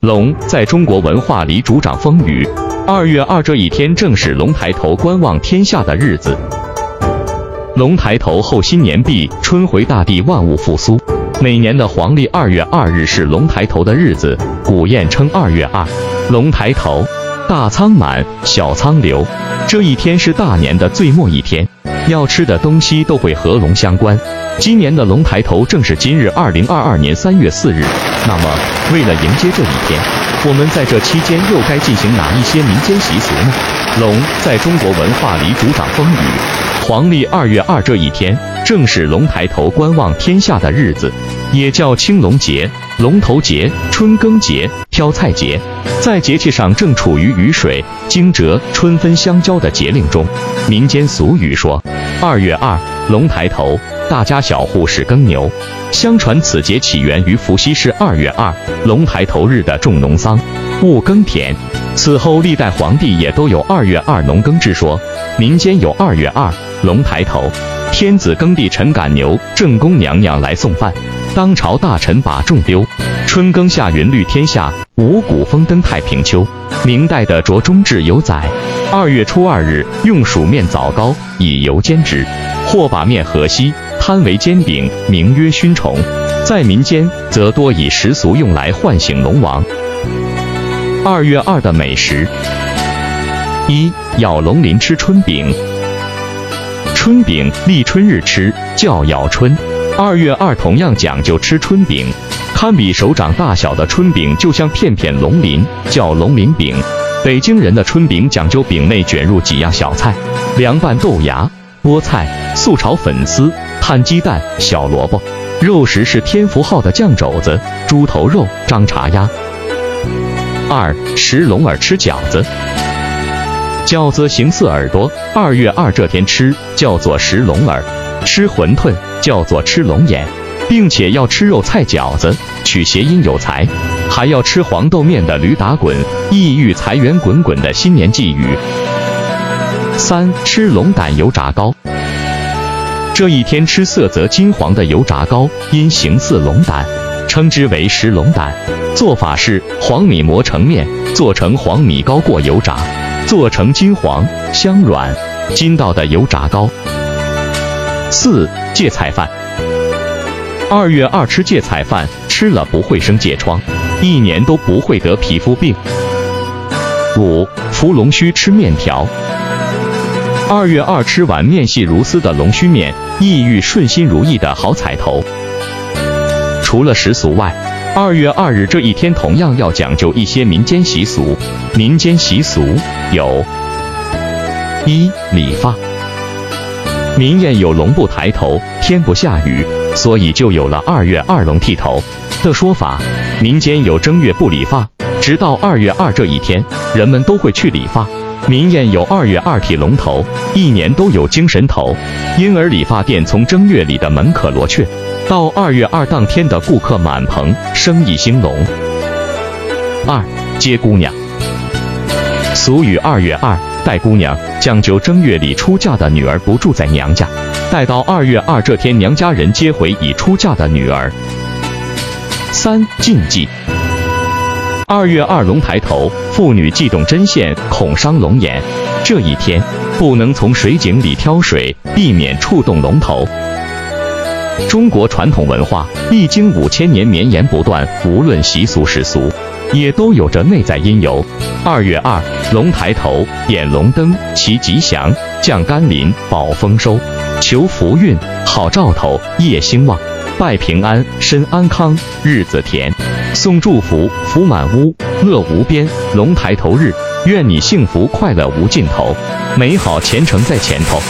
龙在中国文化里主掌风雨。二月二这一天正是龙抬头观望天下的日子。龙抬头后，新年毕，春回大地，万物复苏。每年的黄历二月二日是龙抬头的日子，古谚称二月二，龙抬头，大仓满，小仓流。这一天是大年的最末一天，要吃的东西都会和龙相关。今年的龙抬头正是今日，二零二二年三月四日。那么，为了迎接这一天，我们在这期间又该进行哪一些民间习俗呢？龙在中国文化里主掌风雨，黄历二月二这一天正是龙抬头观望天下的日子，也叫青龙节、龙头节、春耕节、挑菜节。在节气上正处于雨水、惊蛰、春分相交的节令中，民间俗语说：“二月二，龙抬头。”大家小户是耕牛，相传此节起源于伏羲氏二月二龙抬头日的种农桑，务耕田。此后历代皇帝也都有二月二农耕之说。民间有二月二龙抬头，天子耕地臣赶牛，正宫娘娘来送饭，当朝大臣把种丢。春耕夏耘绿天下，五谷丰登太平秋。明代的卓中志有载，二月初二日用薯面枣糕，以油煎之，或把面和稀。摊为煎饼，名曰熏虫，在民间则多以食俗用来唤醒龙王。二月二的美食：一、咬龙鳞吃春饼。春饼立春日吃，叫咬春。二月二同样讲究吃春饼，堪比手掌大小的春饼，就像片片龙鳞，叫龙鳞饼。北京人的春饼讲究饼内卷入几样小菜，凉拌豆芽、菠菜、素炒粉丝。摊鸡蛋、小萝卜，肉食是天福号的酱肘子、猪头肉、张茶鸭。二食龙耳吃饺子，饺子形似耳朵，二月二这天吃叫做食龙耳，吃馄饨叫做吃龙眼，并且要吃肉菜饺子，取谐音有才，还要吃黄豆面的驴打滚，意欲财源滚滚的新年寄语。三吃龙胆油炸糕。这一天吃色泽金黄的油炸糕，因形似龙胆，称之为食龙胆。做法是黄米磨成面，做成黄米糕过油炸，做成金黄香软筋道的油炸糕。四芥菜饭，二月二吃芥菜饭，吃了不会生疥疮，一年都不会得皮肤病。五扶龙须吃面条。二月二吃碗面细如丝的龙须面，意欲顺心如意的好彩头。除了食俗外，二月二日这一天同样要讲究一些民间习俗。民间习俗有：一、理发。民谚有“龙不抬头，天不下雨”，所以就有了二月二龙剃头的说法。民间有正月不理发，直到二月二这一天，人们都会去理发。民谚有二月二剃龙头，一年都有精神头，因而理发店从正月里的门可罗雀，到二月二当天的顾客满棚，生意兴隆。二接姑娘，俗语二月二带姑娘，讲究正月里出嫁的女儿不住在娘家，待到二月二这天，娘家人接回已出嫁的女儿。三禁忌。二月二龙抬头，妇女忌动针线，恐伤龙眼。这一天不能从水井里挑水，避免触动龙头。中国传统文化历经五千年绵延不断，无论习俗世俗，也都有着内在因由。二月二龙抬头，点龙灯，祈吉祥，降甘霖，保丰收，求福运，好兆头，业兴旺。拜平安，身安康，日子甜，送祝福，福满屋，乐无边。龙抬头日，愿你幸福快乐无尽头，美好前程在前头。